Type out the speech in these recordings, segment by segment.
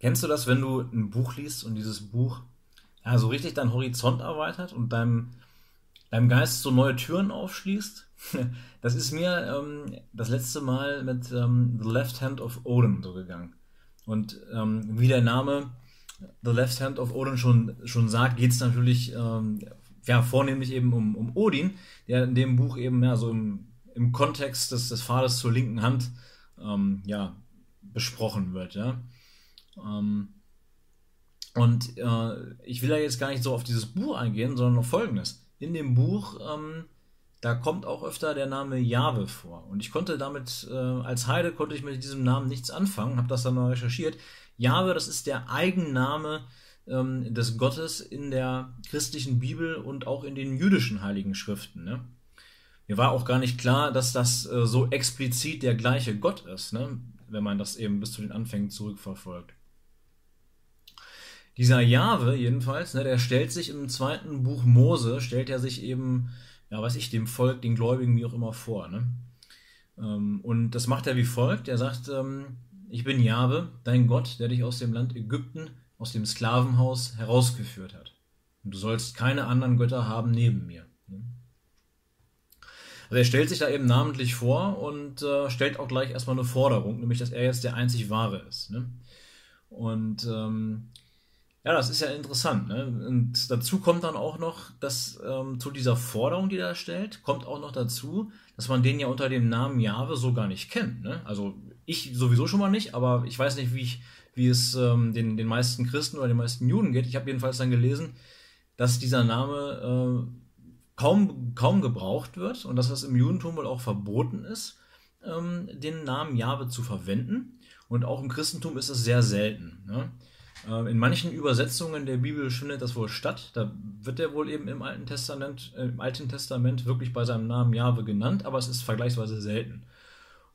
Kennst du das, wenn du ein Buch liest und dieses Buch ja, so richtig deinen Horizont erweitert und deinem, deinem Geist so neue Türen aufschließt? Das ist mir ähm, das letzte Mal mit ähm, The Left Hand of Odin so gegangen. Und ähm, wie der Name The Left Hand of Odin schon, schon sagt, geht es natürlich ähm, ja, vornehmlich eben um, um Odin, der in dem Buch eben ja, so im, im Kontext des, des Pfades zur linken Hand ähm, ja, besprochen wird. Ja. Ähm, und äh, ich will da jetzt gar nicht so auf dieses Buch eingehen, sondern auf Folgendes. In dem Buch, ähm, da kommt auch öfter der Name Jahwe vor. Und ich konnte damit, äh, als Heide konnte ich mit diesem Namen nichts anfangen, habe das dann mal recherchiert. Jahwe, das ist der Eigenname ähm, des Gottes in der christlichen Bibel und auch in den jüdischen heiligen Schriften. Ne? Mir war auch gar nicht klar, dass das äh, so explizit der gleiche Gott ist, ne? wenn man das eben bis zu den Anfängen zurückverfolgt. Dieser Jahwe jedenfalls, ne, der stellt sich im zweiten Buch Mose, stellt er sich eben, ja, weiß ich, dem Volk, den Gläubigen, wie auch immer vor. Ne? Ähm, und das macht er wie folgt. Er sagt, ähm, ich bin Jahwe, dein Gott, der dich aus dem Land Ägypten, aus dem Sklavenhaus herausgeführt hat. Und du sollst keine anderen Götter haben neben mir. Ne? Also er stellt sich da eben namentlich vor und äh, stellt auch gleich erstmal eine Forderung, nämlich dass er jetzt der einzig Wahre ist. Ne? Und ähm, ja, das ist ja interessant. Ne? Und dazu kommt dann auch noch, dass ähm, zu dieser Forderung, die er stellt, kommt auch noch dazu, dass man den ja unter dem Namen Jahwe so gar nicht kennt. Ne? Also ich sowieso schon mal nicht, aber ich weiß nicht, wie, ich, wie es ähm, den, den meisten Christen oder den meisten Juden geht. Ich habe jedenfalls dann gelesen, dass dieser Name äh, kaum, kaum gebraucht wird und dass das im Judentum wohl auch verboten ist, ähm, den Namen Jahwe zu verwenden. Und auch im Christentum ist es sehr selten. Ne? Ähm, in manchen Übersetzungen der Bibel findet das wohl statt. Da wird er wohl eben im Alten Testament, äh, im Alten Testament wirklich bei seinem Namen Jahwe genannt, aber es ist vergleichsweise selten.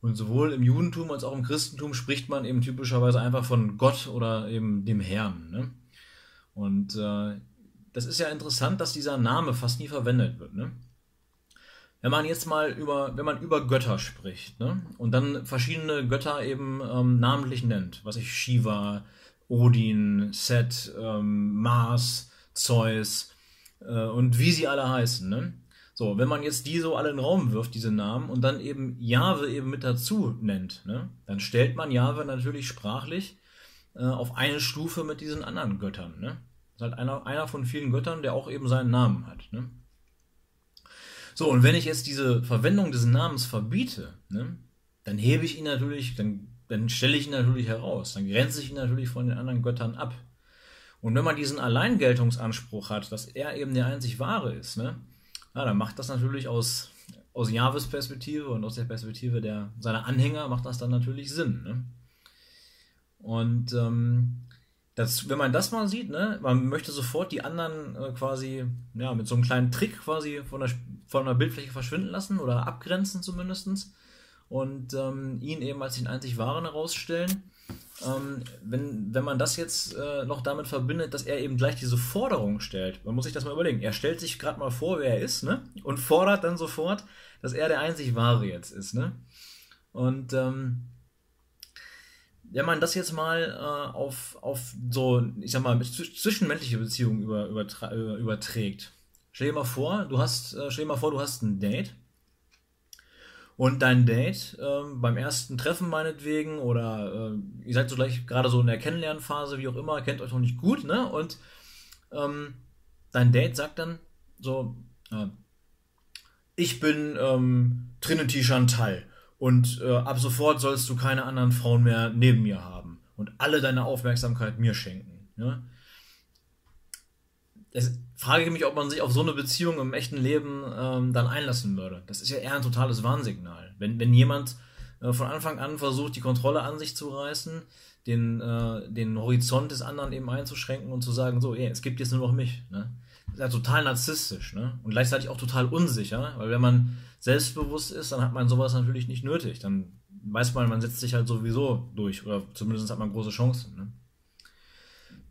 Und sowohl im Judentum als auch im Christentum spricht man eben typischerweise einfach von Gott oder eben dem Herrn. Ne? Und äh, das ist ja interessant, dass dieser Name fast nie verwendet wird. Ne? Wenn man jetzt mal über, wenn man über Götter spricht ne? und dann verschiedene Götter eben ähm, namentlich nennt, was ich Shiva, Odin, Set, ähm, Mars, Zeus äh, und wie sie alle heißen. Ne? So, wenn man jetzt die so alle in den Raum wirft, diese Namen, und dann eben Jahwe eben mit dazu nennt, ne? dann stellt man Jahwe natürlich sprachlich äh, auf eine Stufe mit diesen anderen Göttern. Ne? Das ist halt einer, einer von vielen Göttern, der auch eben seinen Namen hat. Ne? So, und wenn ich jetzt diese Verwendung des Namens verbiete, ne, dann hebe ich ihn natürlich, dann dann stelle ich ihn natürlich heraus, dann grenze ich ihn natürlich von den anderen Göttern ab. Und wenn man diesen Alleingeltungsanspruch hat, dass er eben der einzig wahre ist, ne, ja, dann macht das natürlich aus, aus Jahwes Perspektive und aus der Perspektive der, seiner Anhänger macht das dann natürlich Sinn. Ne? Und ähm, das, wenn man das mal sieht, ne, man möchte sofort die anderen äh, quasi ja, mit so einem kleinen Trick quasi von der, von der Bildfläche verschwinden lassen oder abgrenzen zumindestens und ähm, ihn eben als den einzig Wahren herausstellen. Ähm, wenn, wenn man das jetzt äh, noch damit verbindet, dass er eben gleich diese Forderung stellt, man muss sich das mal überlegen. Er stellt sich gerade mal vor, wer er ist, ne? Und fordert dann sofort, dass er der einzig Wahre jetzt ist, ne? Und ähm, wenn man das jetzt mal äh, auf, auf so, ich sag mal, zwischenmenschliche Beziehungen über, über, überträgt. Stell dir mal vor, du hast, äh, stell dir mal vor, du hast ein Date und dein Date ähm, beim ersten Treffen meinetwegen oder äh, ihr seid so gleich gerade so in der Kennenlernphase, wie auch immer, kennt euch noch nicht gut, ne? Und ähm, dein Date sagt dann so, äh, ich bin ähm, Trinity Chantal und äh, ab sofort sollst du keine anderen Frauen mehr neben mir haben und alle deine Aufmerksamkeit mir schenken. Ne? Es, frage ich mich, ob man sich auf so eine Beziehung im echten Leben ähm, dann einlassen würde. Das ist ja eher ein totales Warnsignal. Wenn, wenn jemand äh, von Anfang an versucht, die Kontrolle an sich zu reißen, den, äh, den Horizont des anderen eben einzuschränken und zu sagen, so, ey, es gibt jetzt nur noch mich. Ne? Das ist ja total narzisstisch ne? und gleichzeitig auch total unsicher, weil wenn man selbstbewusst ist, dann hat man sowas natürlich nicht nötig. Dann weiß man, man setzt sich halt sowieso durch oder zumindest hat man große Chancen. Ne?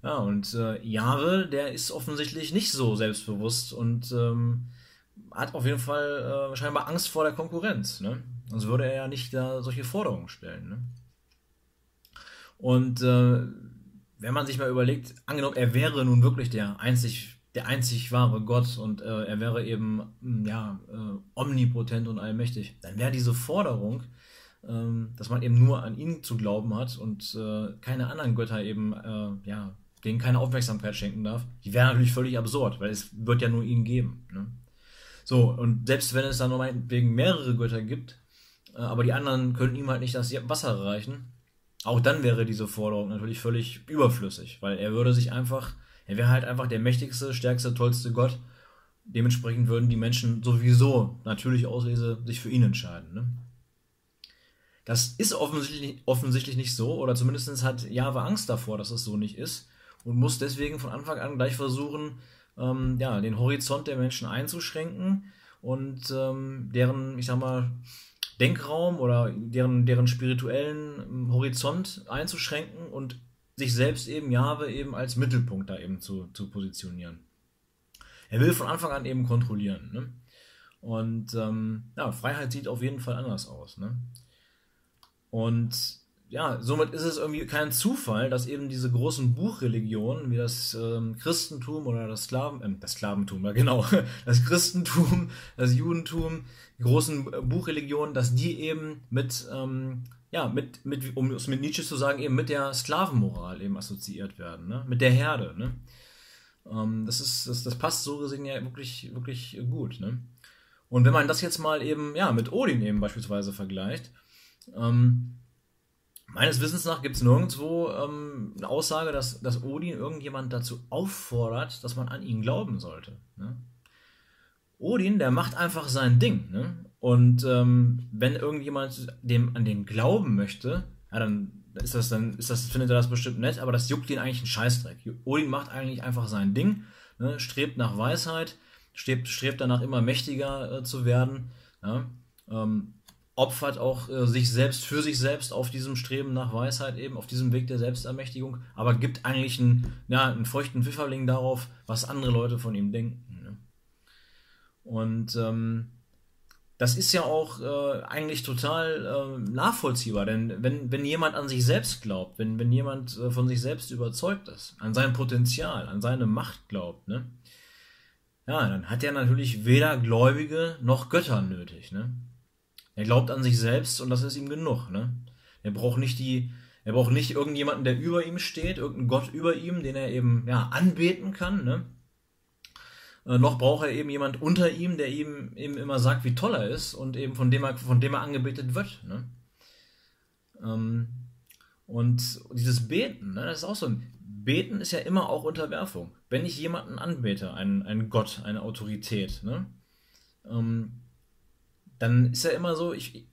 Ja, und äh, Jahre, der ist offensichtlich nicht so selbstbewusst und ähm, hat auf jeden Fall äh, scheinbar Angst vor der Konkurrenz. Ne? Sonst würde er ja nicht da solche Forderungen stellen. Ne? Und äh, wenn man sich mal überlegt, angenommen, er wäre nun wirklich der einzig, der einzig wahre Gott und äh, er wäre eben hm, ja, äh, omnipotent und allmächtig, dann wäre diese Forderung, ähm, dass man eben nur an ihn zu glauben hat und äh, keine anderen Götter eben, äh, ja, denen keine Aufmerksamkeit schenken darf, die wäre natürlich völlig absurd, weil es wird ja nur ihn geben. Ne? So, und selbst wenn es dann noch wegen mehrere Götter gibt, äh, aber die anderen können ihm halt nicht das Wasser reichen, auch dann wäre diese Forderung natürlich völlig überflüssig, weil er würde sich einfach, er wäre halt einfach der mächtigste, stärkste, tollste Gott. Dementsprechend würden die Menschen sowieso natürlich Auslese sich für ihn entscheiden. Ne? Das ist offensichtlich, offensichtlich nicht so, oder zumindest hat Jahwe Angst davor, dass es so nicht ist und muss deswegen von Anfang an gleich versuchen, ähm, ja, den Horizont der Menschen einzuschränken und ähm, deren, ich sag mal, Denkraum oder deren, deren spirituellen ähm, Horizont einzuschränken und sich selbst eben Jahwe eben als Mittelpunkt da eben zu, zu positionieren. Er will von Anfang an eben kontrollieren. Ne? Und ähm, ja, Freiheit sieht auf jeden Fall anders aus. Ne? Und ja, somit ist es irgendwie kein Zufall, dass eben diese großen Buchreligionen wie das ähm, Christentum oder das Sklaven, äh, das Sklaventum, ja genau, das Christentum, das Judentum, die großen äh, Buchreligionen, dass die eben mit, ähm, ja, mit, mit, um es mit Nietzsche zu sagen, eben mit der Sklavenmoral eben assoziiert werden, ne? mit der Herde. Ne? Ähm, das, ist, das, das passt so gesehen ja wirklich, wirklich gut. Ne? Und wenn man das jetzt mal eben ja, mit Odin eben beispielsweise vergleicht, ähm, Meines Wissens nach gibt es nirgendwo ähm, eine Aussage, dass, dass Odin irgendjemand dazu auffordert, dass man an ihn glauben sollte. Ne? Odin, der macht einfach sein Ding. Ne? Und ähm, wenn irgendjemand dem an den glauben möchte, ja, dann ist das dann, ist das, findet er das bestimmt nett, aber das juckt ihn eigentlich einen Scheißdreck. Odin macht eigentlich einfach sein Ding, ne? strebt nach Weisheit, strebt, strebt danach immer mächtiger äh, zu werden. Ja? Ähm, opfert auch äh, sich selbst für sich selbst auf diesem Streben nach Weisheit eben, auf diesem Weg der Selbstermächtigung, aber gibt eigentlich einen, ja, einen feuchten Pfifferling darauf, was andere Leute von ihm denken. Ne? Und ähm, das ist ja auch äh, eigentlich total äh, nachvollziehbar, denn wenn, wenn jemand an sich selbst glaubt, wenn, wenn jemand äh, von sich selbst überzeugt ist, an sein Potenzial, an seine Macht glaubt, ne? ja, dann hat er natürlich weder Gläubige noch Götter nötig. Ne? Er glaubt an sich selbst und das ist ihm genug. Ne? Er braucht nicht die, er braucht nicht irgendjemanden, der über ihm steht, irgendeinen Gott über ihm, den er eben ja, anbeten kann. Ne? Äh, noch braucht er eben jemand unter ihm, der ihm eben immer sagt, wie toll er ist und eben von dem er, von dem er angebetet wird. Ne? Ähm, und dieses Beten, ne, das ist auch so ein. Beten ist ja immer auch Unterwerfung. Wenn ich jemanden anbete, einen, einen Gott, eine Autorität, ne, ähm, dann ist ja immer so, ich,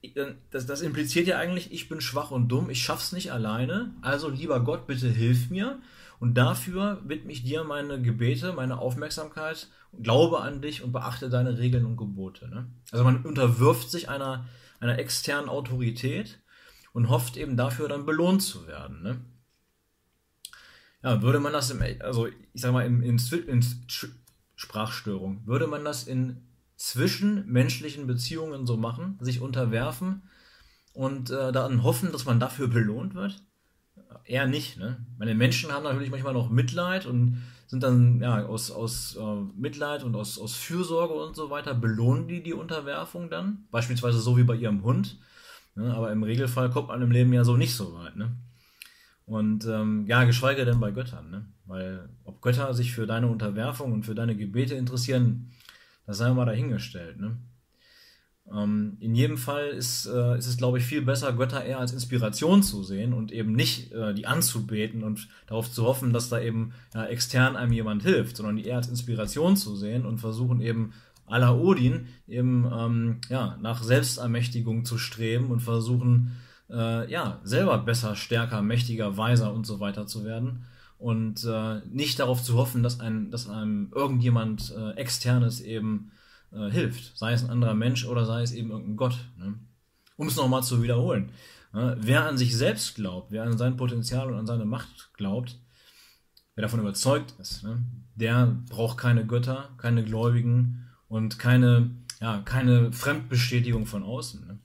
das, das impliziert ja eigentlich, ich bin schwach und dumm, ich schaff's nicht alleine, also lieber Gott, bitte hilf mir. Und dafür widme ich dir meine Gebete, meine Aufmerksamkeit, glaube an dich und beachte deine Regeln und Gebote. Ne? Also man unterwirft sich einer, einer externen Autorität und hofft eben dafür dann belohnt zu werden. Ne? Ja, würde man das im, also ich sag mal, in, in, in Sprachstörung, würde man das in zwischenmenschlichen Beziehungen so machen, sich unterwerfen und äh, dann hoffen, dass man dafür belohnt wird? Eher nicht. Ne? Meine Menschen haben natürlich manchmal noch Mitleid und sind dann ja, aus, aus äh, Mitleid und aus, aus Fürsorge und so weiter, belohnen die die Unterwerfung dann. Beispielsweise so wie bei ihrem Hund. Ne? Aber im Regelfall kommt man im Leben ja so nicht so weit. Ne? Und ähm, ja, geschweige denn bei Göttern. Ne? Weil ob Götter sich für deine Unterwerfung und für deine Gebete interessieren, das sei mal dahingestellt. Ne? Ähm, in jedem Fall ist, äh, ist es, glaube ich, viel besser, Götter eher als Inspiration zu sehen und eben nicht äh, die anzubeten und darauf zu hoffen, dass da eben ja, extern einem jemand hilft, sondern die eher als Inspiration zu sehen und versuchen eben la Odin eben ähm, ja, nach Selbstermächtigung zu streben und versuchen, äh, ja, selber besser, stärker, mächtiger, weiser und so weiter zu werden und äh, nicht darauf zu hoffen, dass, ein, dass einem irgendjemand äh, externes eben äh, hilft, sei es ein anderer Mensch oder sei es eben irgendein Gott. Ne? Um es nochmal zu wiederholen. Ne? Wer an sich selbst glaubt, wer an sein Potenzial und an seine Macht glaubt, wer davon überzeugt ist, ne? der braucht keine Götter, keine Gläubigen und keine, ja, keine Fremdbestätigung von außen. Ne?